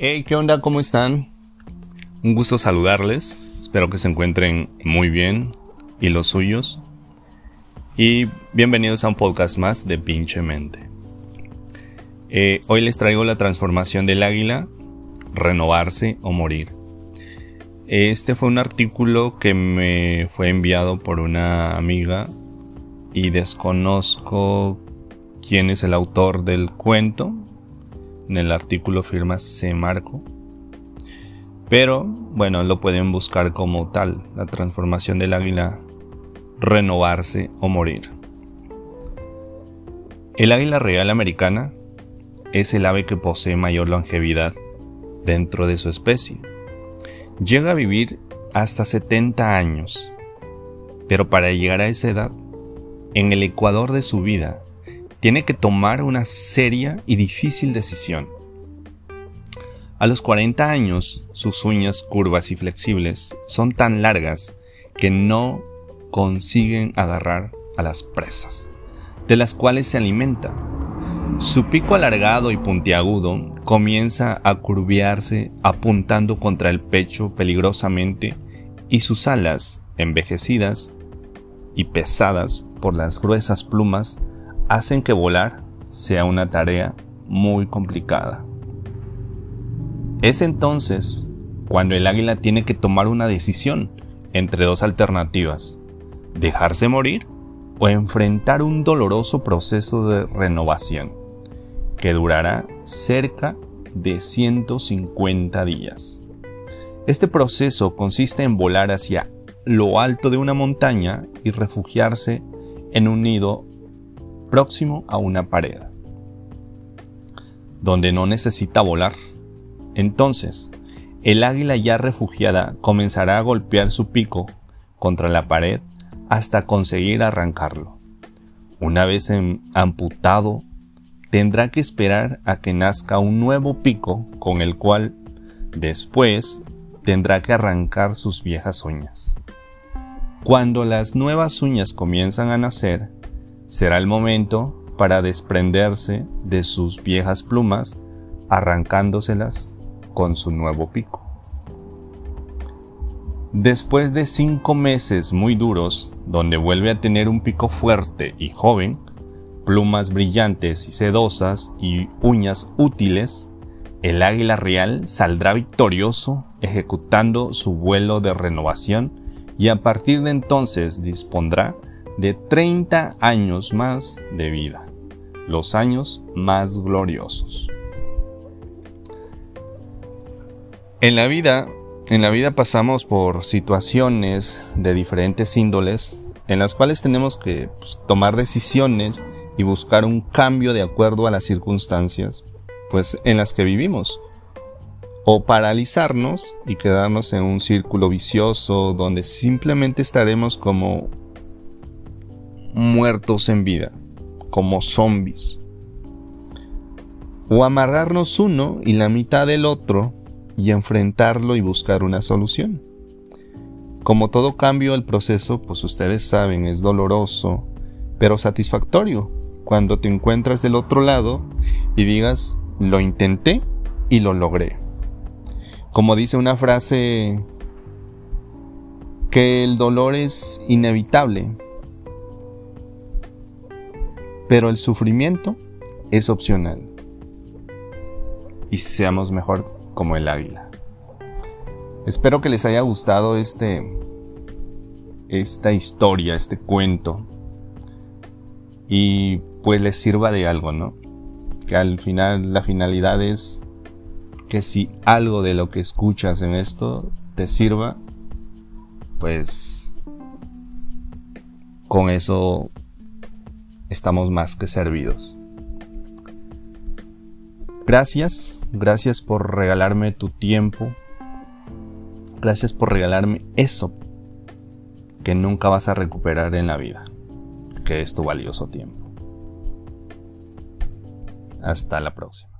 Hey, ¿qué onda? ¿Cómo están? Un gusto saludarles. Espero que se encuentren muy bien y los suyos. Y bienvenidos a un podcast más de Pinche Mente. Eh, hoy les traigo la transformación del águila, renovarse o morir. Este fue un artículo que me fue enviado por una amiga y desconozco quién es el autor del cuento. En el artículo firma. Marco. Pero bueno, lo pueden buscar como tal, la transformación del águila, renovarse o morir. El águila real americana es el ave que posee mayor longevidad dentro de su especie. Llega a vivir hasta 70 años, pero para llegar a esa edad, en el ecuador de su vida, tiene que tomar una seria y difícil decisión. A los 40 años, sus uñas curvas y flexibles son tan largas que no consiguen agarrar a las presas, de las cuales se alimenta. Su pico alargado y puntiagudo comienza a curviarse apuntando contra el pecho peligrosamente y sus alas, envejecidas y pesadas por las gruesas plumas, hacen que volar sea una tarea muy complicada. Es entonces cuando el águila tiene que tomar una decisión entre dos alternativas, dejarse morir o enfrentar un doloroso proceso de renovación que durará cerca de 150 días. Este proceso consiste en volar hacia lo alto de una montaña y refugiarse en un nido próximo a una pared, donde no necesita volar. Entonces, el águila ya refugiada comenzará a golpear su pico contra la pared hasta conseguir arrancarlo. Una vez amputado, tendrá que esperar a que nazca un nuevo pico con el cual después tendrá que arrancar sus viejas uñas. Cuando las nuevas uñas comienzan a nacer, será el momento para desprenderse de sus viejas plumas, arrancándoselas con su nuevo pico. Después de cinco meses muy duros, donde vuelve a tener un pico fuerte y joven, plumas brillantes y sedosas y uñas útiles, el águila real saldrá victorioso ejecutando su vuelo de renovación y a partir de entonces dispondrá de 30 años más de vida, los años más gloriosos. En la vida, en la vida pasamos por situaciones de diferentes índoles en las cuales tenemos que pues, tomar decisiones y buscar un cambio de acuerdo a las circunstancias pues en las que vivimos o paralizarnos y quedarnos en un círculo vicioso donde simplemente estaremos como muertos en vida, como zombies. O amarrarnos uno y la mitad del otro y enfrentarlo y buscar una solución. Como todo cambio, el proceso, pues ustedes saben, es doloroso, pero satisfactorio cuando te encuentras del otro lado y digas, lo intenté y lo logré. Como dice una frase, que el dolor es inevitable, pero el sufrimiento es opcional. Y seamos mejor como el águila. Espero que les haya gustado este esta historia, este cuento y pues les sirva de algo, ¿no? Que al final la finalidad es que si algo de lo que escuchas en esto te sirva, pues con eso estamos más que servidos. Gracias, gracias por regalarme tu tiempo. Gracias por regalarme eso que nunca vas a recuperar en la vida, que es tu valioso tiempo. Hasta la próxima.